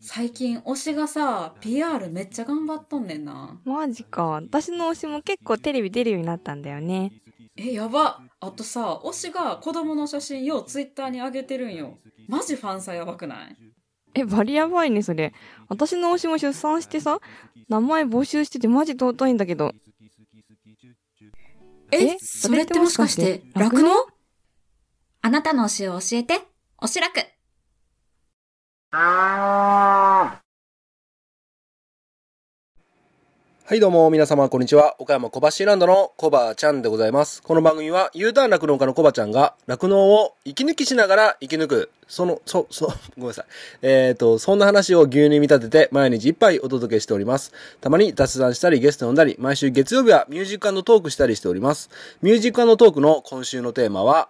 最近推しがさ PR めっちゃ頑張っとんねんなマジか。私の推しも結構テレビ出るようになったんだよね。えやばあとさ推しが子供の写真ようツイッターに上げてるんよマジファンさやばくない？え、バリやばいね、それ。私の推しも出産してさ、名前募集しててマジ尊いんだけど。ええ？それってもしかしてそれってもしかして酪農あなたの推しを教えて、おしらく。はいどうも皆様こんにちは。岡山小橋ランドのコバちゃんでございます。この番組は U ターン酪農家のコバちゃんが酪農を息抜きしながら生き抜く。その、そ、そ、ごめんなさい。えっ、と、そんな話を牛乳に見立てて毎日一杯お届けしております。たまに雑談したりゲスト呼んだり、毎週月曜日はミュージックトークしたりしております。ミュージックトークの今週のテーマは、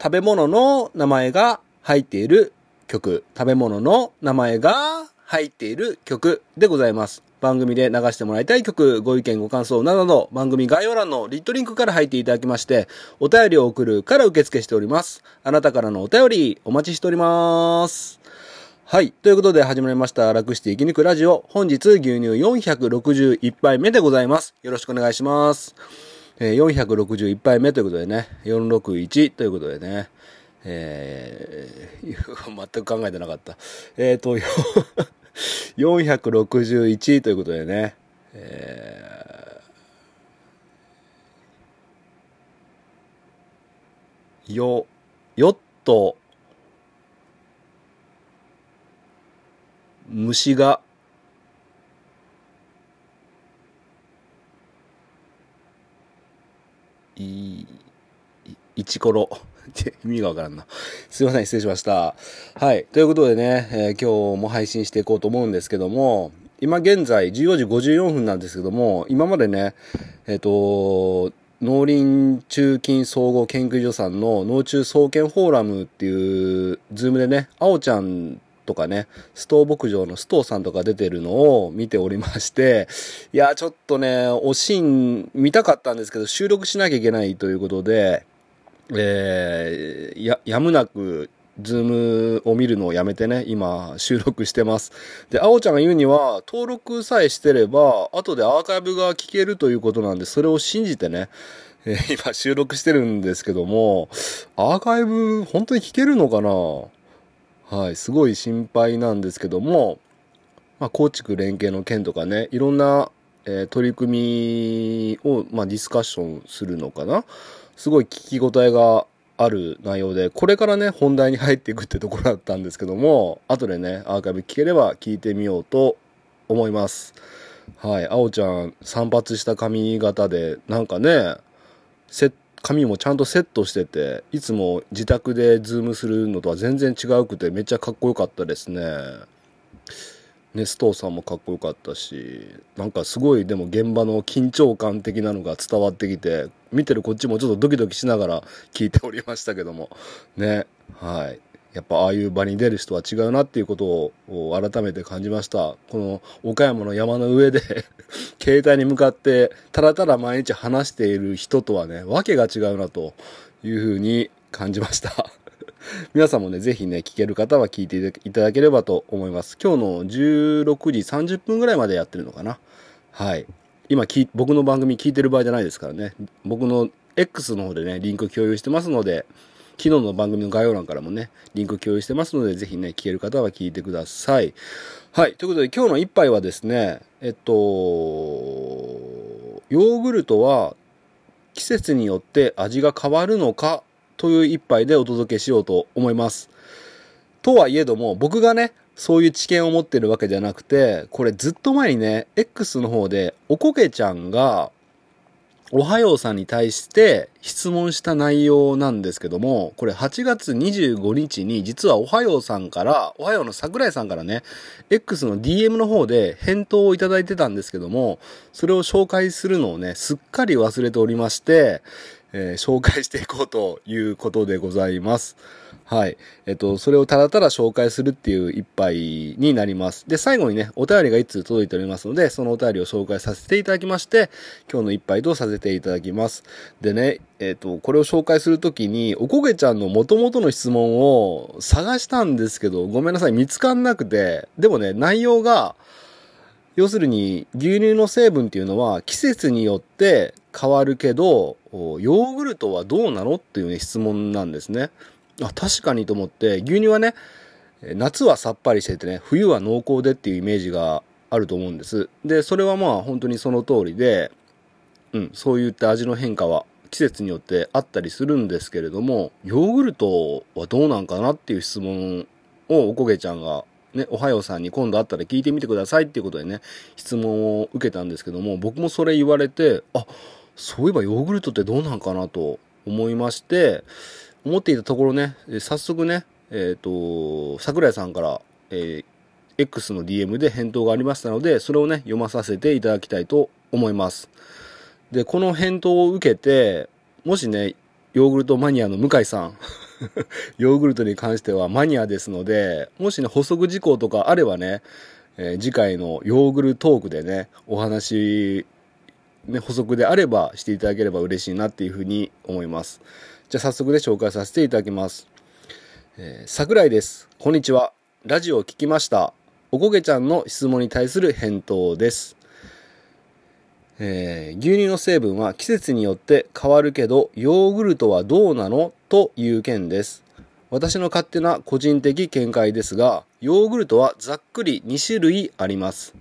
食べ物の名前が入っている曲、食べ物の名前が入っている曲でございます。番組で流してもらいたい曲、ご意見ご感想などなど、番組概要欄の lit.link から入っていただきまして、お便りを送るから受付しております。あなたからのお便り、お待ちしております。はい。ということで始まりました、楽して生き抜くラジオ。本日、牛乳461杯目でございます。よろしくお願いします。えー461杯目ということでね、461ということでね、えー、全く考えてなかった。えっ、と、461ということでね、えー、よ、よっと、虫が、い、いイチコロ。意味がわからんな。すいません、失礼しました。はい。ということでね、えー今日も配信していこうと思うんですけども、今現在14時54分なんですけども、今までね、えっ、と、農林中金総合研究所さんの農中総研フォーラムっていう、ズームでね、あおちゃんとかね、ストー牧場のストーさんとか出てるのを見ておりまして、いや、ちょっとね、おシーン見たかったんですけど、収録しなきゃいけないということで、えーや、やむなく、ズームを見るのをやめてね、今、収録してます。で、あおちゃんが言うには、登録さえしてれば、後でアーカイブが聞けるということなんで、それを信じてね、えー今収録してるんですけども、アーカイブ、本当に聞けるのかな？はい、すごい心配なんですけども、まあ、耕畜連携の件とかね、いろんな、えー取り組みを、まあ、ディスカッションするのかな？すごい聞き応えがある内容で、これからね、本題に入っていくってところだったんですけども、後でね、アーカイブ聞ければ聞いてみようと思います。はい、あおちゃん、散髪した髪型で、なんかね、髪もちゃんとセットしてて、いつも自宅で Zoom するのとは全然違うくて、めっちゃかっこよかったですね。ね、ストーさんもかっこよかったし、なんかすごいでも現場の緊張感的なのが伝わってきて、見てるこっちもちょっとドキドキしながら聞いておりましたけども、ね、はい。やっぱああいう場に出る人は違うなっていうことを改めて感じました。この岡山の山の上で 携帯に向かってただただ毎日話している人とはね、わけが違うなというふうに感じました。皆さんもね、ぜひね、聞ける方は聞いていただければと思います。今日の16時30分ぐらいまでやってるのかな。はい。今聞、僕の番組聞いてる場合じゃないですからね。僕の X の方でね、リンク共有してますので、昨日の番組の概要欄からもね、リンク共有してますので、ぜひね、聞ける方は聞いてください。はい。ということで、今日の一杯はですね、えっと、ヨーグルトは季節によって味が変わるのかという一杯でお届けしようと思います。とはいえども、僕がね、そういう知見を持ってるわけじゃなくて、これずっと前にね、X の方で、おこげちゃんが、おはようさんに対して質問した内容なんですけども、これ8月25日に実はおはようさんから、おはようの桜井さんからね、X の DM の方で返答をいただいてたんですけども、それを紹介するのをね、すっかり忘れておりまして、えー紹介していこうということでございます。はい。えっと、それをただただ紹介するっていう一杯になります。で、最後にね、お便りが一通届いておりますので、そのお便りを紹介させていただきまして、今日の一杯とさせていただきます。でね、えっと、これを紹介するときに、おこげちゃんの元々の質問を探したんですけど、ごめんなさい、見つかんなくて、でもね、内容が、要するに牛乳の成分っていうのは季節によって変わるけど、ヨーグルトはどうなのっていう、ね、質問なんですね。あ、確かにと思って、牛乳はね、夏はさっぱりしててね、冬は濃厚でっていうイメージがあると思うんです。で、それはまあ本当にその通りで、うん、そういった味の変化は季節によってあったりするんですけれども、ヨーグルトはどうなんかなっていう質問をおこげちゃんがね、おはようさんに今度会ったら聞いてみてくださいっていうことでね、質問を受けたんですけども、僕もそれ言われて、あ、そういえばヨーグルトってどうなんかなと思いまして、思っていたところね、早速ね、えっ、と、桜井さんから、えー X の DM で返答がありましたので、それをね、読まさせていただきたいと思います。で、この返答を受けて、もしね、ヨーグルトマニアの向井さん、ヨーグルトに関してはマニアですので、もしね、補足事項とかあればね、えー次回のヨーグルトークでね、お話、ね、補足であればしていただければ嬉しいなっていうふうに思います。じゃあ早速で紹介させていただきます。えー桜井です。こんにちは。ラジオを聞きました。おこげちゃんの質問に対する返答です。えー牛乳の成分は季節によって変わるけど、ヨーグルトはどうなの？という件です。私の勝手な個人的見解ですが、ヨーグルトはざっくり2種類あります。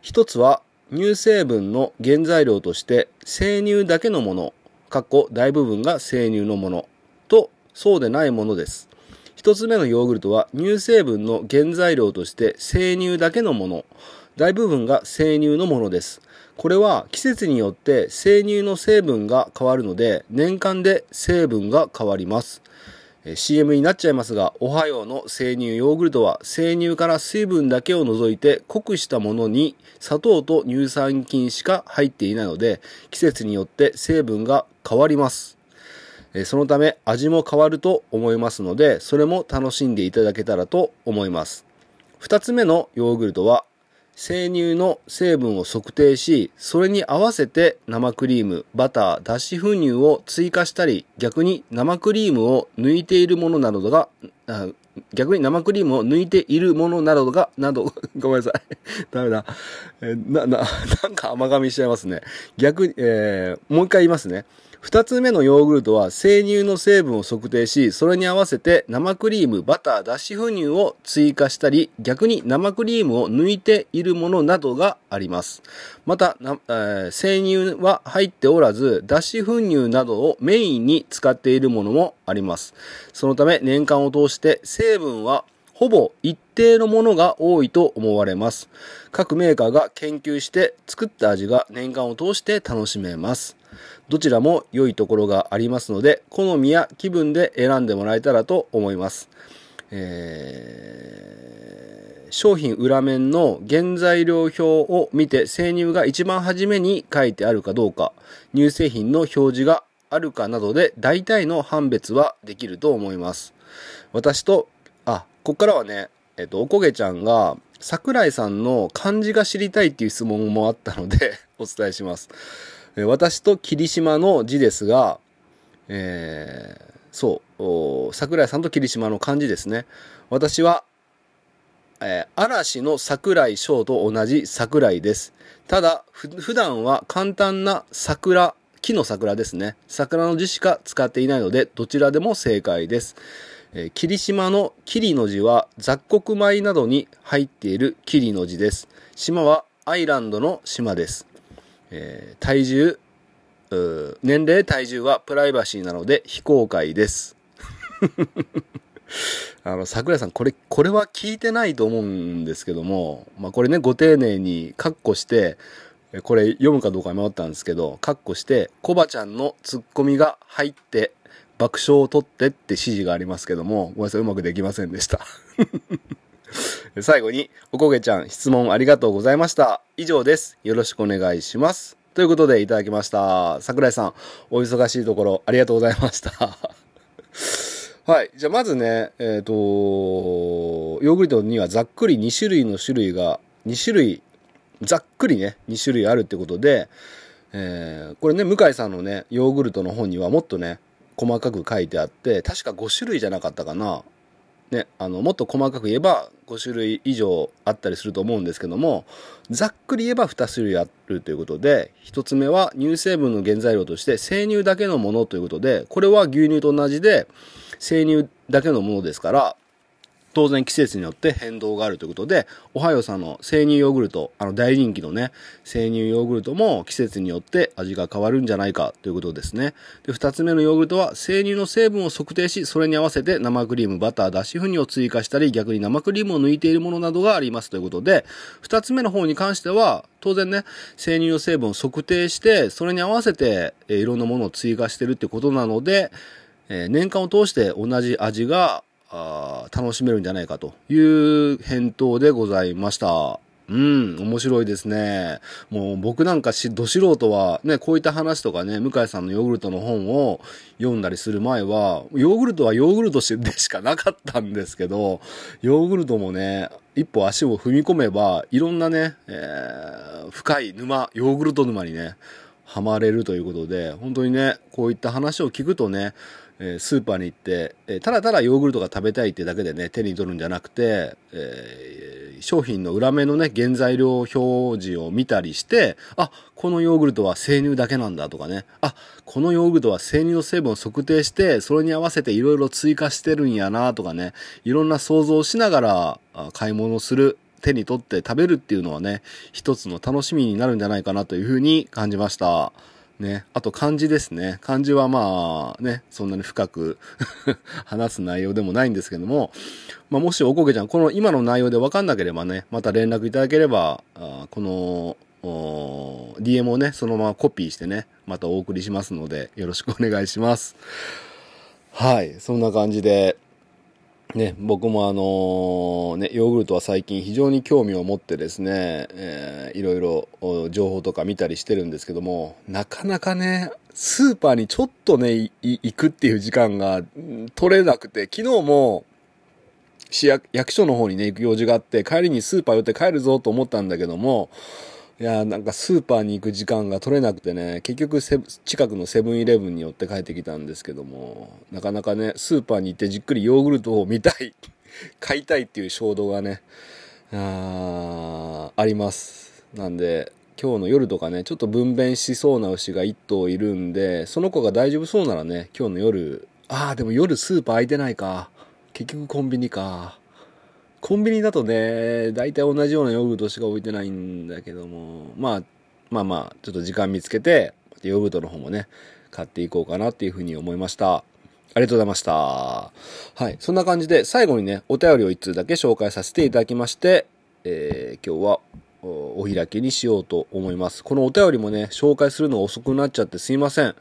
一つは乳成分の原材料として生乳だけのもの、かっこ大部分が生乳のものとそうでないものです。一つ目のヨーグルトは乳成分の原材料として生乳だけのもの、大部分が生乳のものです。これは季節によって生乳の成分が変わるので年間で成分が変わります。CM になっちゃいますが、おはようの生乳ヨーグルトは生乳から水分だけを除いて濃くしたものに砂糖と乳酸菌しか入っていないので季節によって成分が変わります。そのため味も変わると思いますので、それも楽しんでいただけたらと思います。二つ目のヨーグルトは生乳の成分を測定し、それに合わせて生クリーム、バター、脱脂粉乳を追加したり、逆に生クリームを抜いているものなどが、逆に生クリームを抜いているものなどが、など、ごめんなさい。ダメだ。えな、な、なんか甘噛みしちゃいますね。逆に、えーもう一回言いますね。二つ目のヨーグルトは生乳の成分を測定し、それに合わせて生クリーム、バター、脱脂粉乳を追加したり、逆に生クリームを抜いているものなどがあります。また、えー生乳は入っておらず、脱脂粉乳などをメインに使っているものもあります。そのため年間を通して成分はほぼ一定のものが多いと思われます。各メーカーが研究して作った味が年間を通して楽しめます。どちらも良いところがありますので、好みや気分で選んでもらえたらと思います。えー商品裏面の原材料表を見て生乳が一番初めに書いてあるかどうか、乳製品の表示があるかなどで大体の判別はできると思います。私と、あ、こっからはね、えっと、おこげちゃんが、桜井さんの漢字が知りたいっていう質問もあったので、お伝えします。私と霧島の字ですが、えーそう、桜井さんと霧島の漢字ですね。私は、えー嵐の桜井翔と同じ桜井です。ただ、普段は簡単な桜、木の桜ですね。桜の字しか使っていないので、どちらでも正解です。えー霧島の霧の字は雑穀米などに入っている霧の字です。島はアイランドの島です。えー体重、年齢、体重はプライバシーなので非公開です。あの、桜井さん、これ、これは聞いてないと思うんですけども、まあ、これね、ご丁寧にカッコして、これ読むかどうか迷ったんですけど、カッコして、コバちゃんのツッコミが入って、爆笑を取ってって指示がありますけども、ごめんなさい、うまくできませんでした。最後に、おこげちゃん、質問ありがとうございました。以上です。よろしくお願いします。ということでいただきました。桜井さん、お忙しいところありがとうございました。はい。じゃあまずね、えっ、と、ヨーグルトにはざっくり2種類の種類が、2種類、ざっくりね、2種類あるってことで、えーこれね、向井さんのね、ヨーグルトの本にはもっとね、細かく書いてあって、確か5種類じゃなかったかな。ね、あの、もっと細かく言えば5種類以上あったりすると思うんですけども、ざっくり言えば2種類あるということで、1つ目は乳成分の原材料として生乳だけのものということで、これは牛乳と同じで生乳だけのものですから、当然季節によって変動があるということで、おはようさんの生乳ヨーグルト、あの大人気のね、生乳ヨーグルトも季節によって味が変わるんじゃないかということですね。で、二つ目のヨーグルトは生乳の成分を測定し、それに合わせて生クリーム、バター、脱脂粉乳を追加したり、逆に生クリームを抜いているものなどがありますということで、二つ目の方に関しては、当然ね、生乳の成分を測定して、それに合わせて、えいろんなものを追加してるってことなので、え年間を通して同じ味があ楽しめるんじゃないかという返答でございました。うん、面白いですね。もう僕なんかし、ど素人はね、こういった話とかね、向井さんのヨーグルトの本を読んだりする前は、ヨーグルトはヨーグルトでしかなかったんですけど、ヨーグルトもね、一歩足を踏み込めば、いろんなね、えー深い沼、ヨーグルト沼にね、ハマれるということで、本当にね、こういった話を聞くとね、えスーパーに行って、えただただヨーグルトが食べたいってだけでね、手に取るんじゃなくて、え商品の裏面のね、原材料表示を見たりして、あ、このヨーグルトは生乳だけなんだとかね、あ、このヨーグルトは生乳の成分を測定して、それに合わせていろいろ追加してるんやなとかね、いろんな想像をしながら買い物する、手に取って食べるっていうのはね、一つの楽しみになるんじゃないかなというふうに感じました。ね。あと漢字ですね。漢字はまあね、そんなに深く 話す内容でもないんですけども、まあもしおこげちゃん、この今の内容で分かんなければね、また連絡いただければ、あこの、DM をね、そのままコピーしてね、またお送りしますので、よろしくお願いします。はい。そんな感じで、ね、僕もあのーね、ヨーグルトは最近非常に興味を持ってですね、えーいろいろ情報とか見たりしてるんですけども、なかなかね、スーパーにちょっとね、行くっていう時間が取れなくて、昨日も市役所の方にね、行く用事があって、帰りにスーパー寄って帰るぞと思ったんだけども、いやなんかスーパーに行く時間が取れなくてね、結局セ近くのセブンイレブンに寄って帰ってきたんですけども、なかなかね、スーパーに行ってじっくりヨーグルトを見たい、買いたいっていう衝動がね、あーあります。なんで、今日の夜とかね、ちょっと分娩しそうな牛が1頭いるんで、その子が大丈夫そうならね、今日の夜、ああ、でも夜スーパー空いてないか。結局コンビニか。コンビニだとね、大体同じようなヨーグルトしか置いてないんだけども、まあ、まあまあ、ちょっと時間見つけて、ヨーグルトの方もね、買っていこうかなっていうふうに思いました。ありがとうございました。はい。そんな感じで、最後にね、お便りを一通だけ紹介させていただきまして、えー今日はお開きにしようと思います。このお便りもね、紹介するの遅くなっちゃってすいません。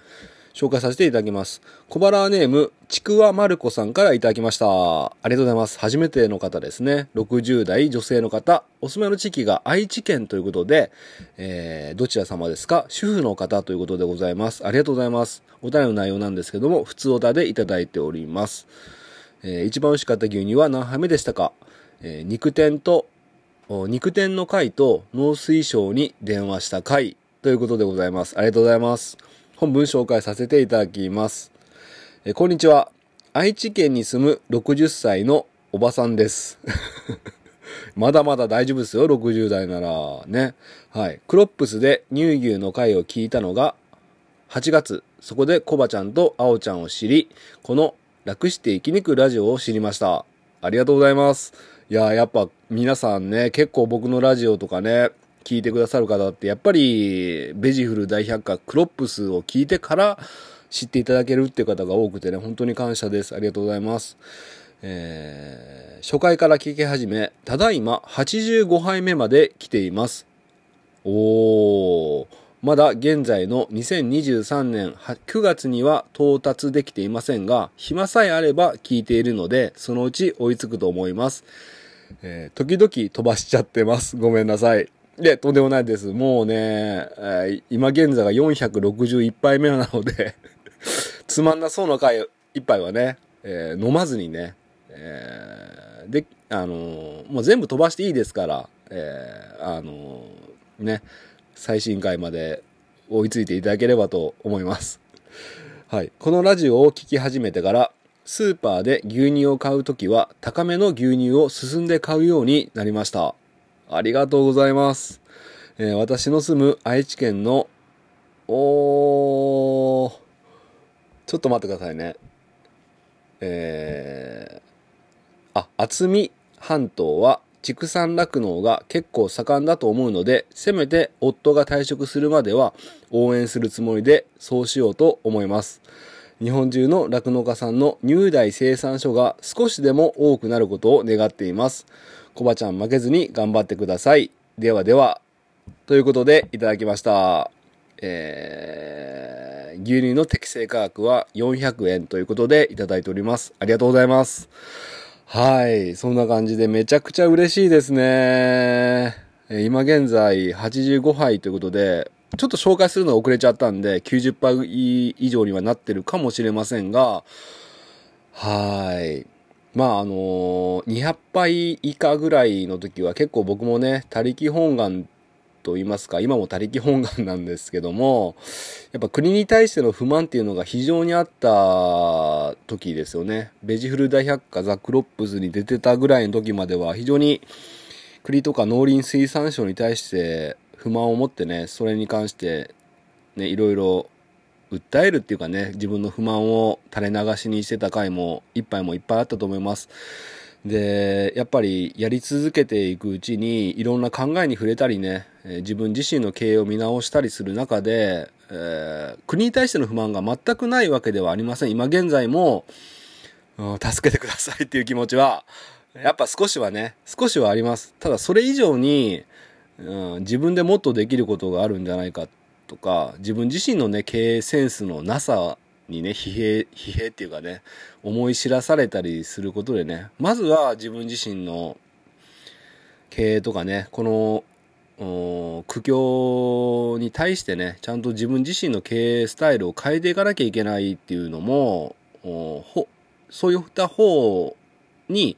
紹介させていただきます。小腹ネーム、ちくわまるこさんからいただきました。ありがとうございます。初めての方ですね。60代女性の方。お住まいの地域が愛知県ということで、えー、どちら様ですか？主婦の方ということでございます。ありがとうございます。お便りの内容なんですけども、普通おたでいただいております。えー一番美味しかった牛乳は何杯目でしたか、えー肉天と、肉天の会と農水省に電話した会ということでございます。ありがとうございます。本文紹介させていただきます。えこんにちは。愛知県に住む60歳のおばさんです。まだまだ大丈夫ですよ、60代なら。ね。はい。クロップスで乳牛の会を聞いたのが8月、そこでコバちゃんとアオちゃんを知り、この楽して生き抜くラジオを知りました。ありがとうございます。いやー、やっぱ皆さんね、結構僕のラジオとかね、聞いてくださる方って、やっぱり、ベジフル大百科クロップスを聞いてから知っていただけるっていう方が多くてね、本当に感謝です。ありがとうございます。えー初回から聞き始め、ただいま85杯目まで来ています。おー。まだ現在の2023年9月には到達できていませんが、暇さえあれば聞いているので、そのうち追いつくと思います。えー時々飛ばしちゃってます。ごめんなさい。で、とんでもないです。もうね、今現在が461杯目なので、つまんなそうな回、一杯はね、えー飲まずにね、えーで、あのーもう全部飛ばしていいですから、えーあのーね、最新回まで追いついていただければと思います。はい。このラジオを聞き始めてから、スーパーで牛乳を買うときは、高めの牛乳を進んで買うようになりました。ありがとうございます。えー私の住む愛知県の、おー、ちょっと待ってくださいね。えー、あ、厚見半島は畜産酪農が結構盛んだと思うので、せめて夫が退職するまでは応援するつもりでそうしようと思います。日本中の酪農家さんの乳代生産所が少しでも多くなることを願っています。コバちゃん負けずに頑張ってください。ではでは、ということでいただきました。えー、牛乳の適正価格は400円ということでいただいております。ありがとうございます。はい。そんな感じでめちゃくちゃ嬉しいですね。今現在85杯ということで、ちょっと紹介するの遅れちゃったんで、90杯以上にはなってるかもしれませんが、はい。まああのー200杯以下ぐらいの時は結構僕もね、他力本願と言いますか、今も他力本願なんですけども、やっぱ国に対しての不満っていうのが非常にあった時ですよね。ベジフル大百科ザ・クロップスに出てたぐらいの時までは非常に国とか農林水産省に対して不満を持ってね、それに関してね、いろいろ訴えるっていうかね、自分の不満を垂れ流しにしてた回も一杯もいっぱいあったと思います。で、やっぱりやり続けていくうちにいろんな考えに触れたりね、自分自身の経営を見直したりする中で、えー国に対しての不満が全くないわけではありません。今現在も、助けてくださいっていう気持ちは、やっぱ少しはね、少しはあります。ただそれ以上に、うん、自分でもっとできることがあるんじゃないかっとか、自分自身のね、経営センスのなさにね、疲弊、疲弊っていうかね、思い知らされたりすることでね、まずは自分自身の経営とかね、この、苦境に対してね、ちゃんと自分自身の経営スタイルを変えていかなきゃいけないっていうのも、そういった方に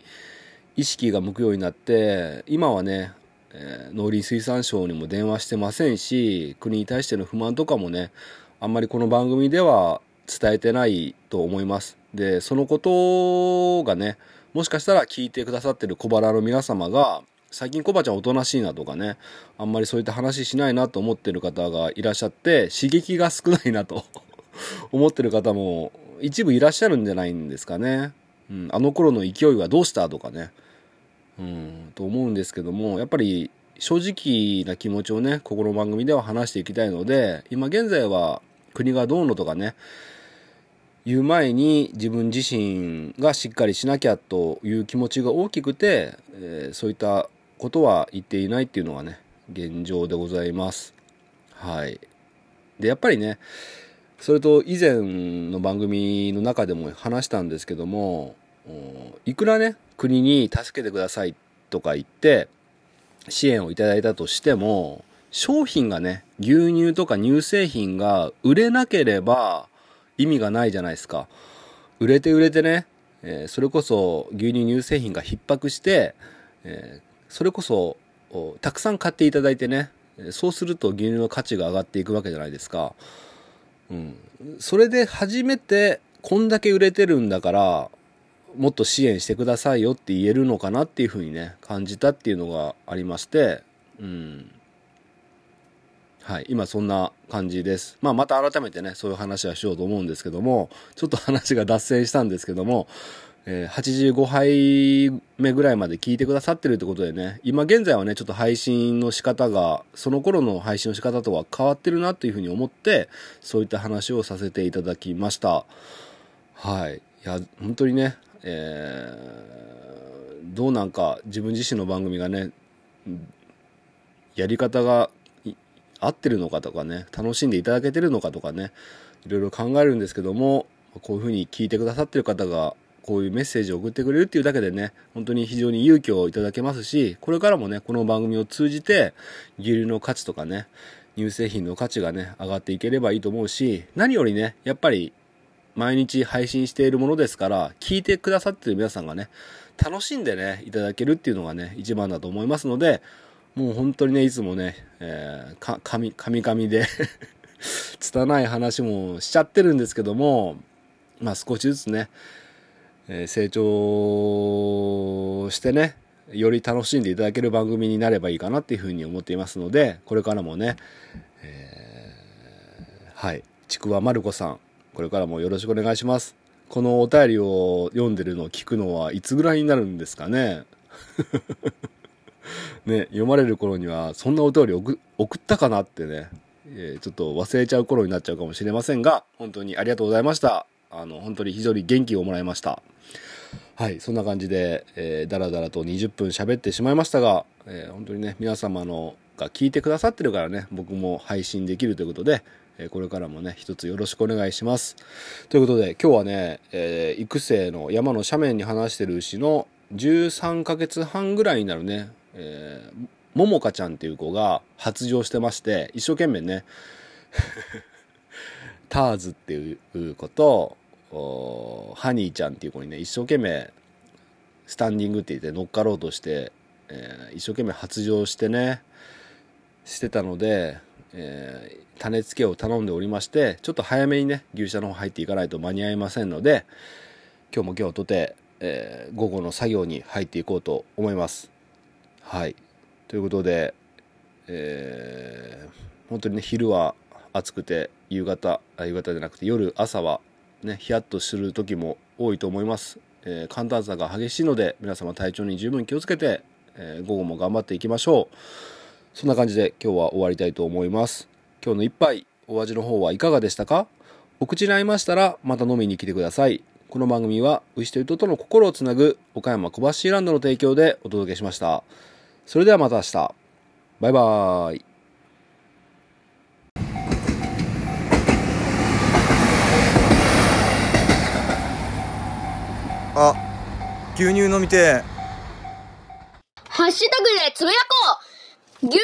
意識が向くようになって、今はね、え農林水産省にも電話してませんし、国に対しての不満とかもね、あんまりこの番組では伝えてないと思います。で、そのことがね、もしかしたら聞いてくださってる小腹の皆様が、最近コバちゃんおとなしいなとかね、あんまりそういった話しないなと思ってる方がいらっしゃって、刺激が少ないなと 思ってる方も一部いらっしゃるんじゃないんですかね。うん、あの頃の勢いはどうしたとかね。うん、と思うんですけども、やっぱり正直な気持ちをね、ここの番組では話していきたいので、今現在は国がどうのとかね、言う前に自分自身がしっかりしなきゃという気持ちが大きくて、えーそういったことは言っていないっていうのがね、現状でございます。はい。で、やっぱりね、それと以前の番組の中でも話したんですけども、いくらね、国に助けてくださいとか言って、支援をいただいたとしても、商品がね、牛乳とか乳製品が売れなければ意味がないじゃないですか。売れて売れてね、えーそれこそ牛乳乳製品が逼迫して、えーそれこそたくさん買っていただいてね、そうすると牛乳の価値が上がっていくわけじゃないですか。うん。それで初めて、こんだけ売れてるんだから、もっと支援してくださいよって言えるのかなっていうふうにね、感じたっていうのがありまして、うん。はい、今そんな感じです。まあまた改めてね、そういう話はしようと思うんですけども、ちょっと話が脱線したんですけども、えー85杯目ぐらいまで聞いてくださってるってことでね、今現在はね、ちょっと配信の仕方が、その頃の配信の仕方とは変わってるなというふうに思って、そういった話をさせていただきました。はい。いや、本当にね、えーどうなんか自分自身の番組がね、やり方が合ってるのかとかね、楽しんでいただけてるのかとかね、いろいろ考えるんですけども、こういうふうに聞いてくださってる方がこういうメッセージを送ってくれるっていうだけでね、本当に非常に勇気をいただけますし、これからもね、この番組を通じて、牛乳の価値とかね、乳製品の価値がね、上がっていければいいと思うし、何よりね、やっぱり、毎日配信しているものですから、聞いてくださってる皆さんがね、楽しんでね、いただけるっていうのがね、一番だと思いますので、もう本当にね、いつもね、えー、か、神、神々で 拙い話もしちゃってるんですけども、まあ少しずつね、えー成長してね、より楽しんでいただける番組になればいいかなっていうふうに思っていますので、これからもね、えーはい、ちくわまるこさん、これからもよろしくお願いします。このお便りを読んでるのを聞くのはいつぐらいになるんですかね？ね、読まれる頃にはそんなお便り送ったかなってね、えーちょっと忘れちゃう頃になっちゃうかもしれませんが、本当にありがとうございました。あの、本当に非常に元気をもらいました。はい、そんな感じで、えー、だらだらと20分喋ってしまいましたが、えー本当にね、皆様のが聞いてくださってるからね、僕も配信できるということで、えこれからもね、一つよろしくお願いします。ということで、今日はね、えー育成の山の斜面に放してる牛の13ヶ月半ぐらいになるね、えーももかちゃんっていう子が発情してまして、一生懸命ね、ターズっていう子と、ハニーちゃんっていう子にね、一生懸命、スタンディングって言って乗っかろうとして、えー一生懸命発情してね、してたので、えー種付けを頼んでおりまして、ちょっと早めにね、牛舎の方入っていかないと間に合いませんので、今日も今日とて、えー午後の作業に入っていこうと思います。はい。ということで、えー本当にね、昼は暑くて、夕方、夕方じゃなくて夜、朝はね、ヒヤッとする時も多いと思います。えー寒暖差が激しいので、皆様体調に十分気をつけて、えー午後も頑張っていきましょう。そんな感じで今日は終わりたいと思います。今日の一杯、お味の方はいかがでしたか？お口に合いましたら、また飲みに来てください。この番組は、牛と人との心をつなぐ、岡山小橋ランドの提供でお届けしました。それではまた明日。バイバーイ。あ、牛乳飲みてえ。ハッシュタグでつぶやこう牛乳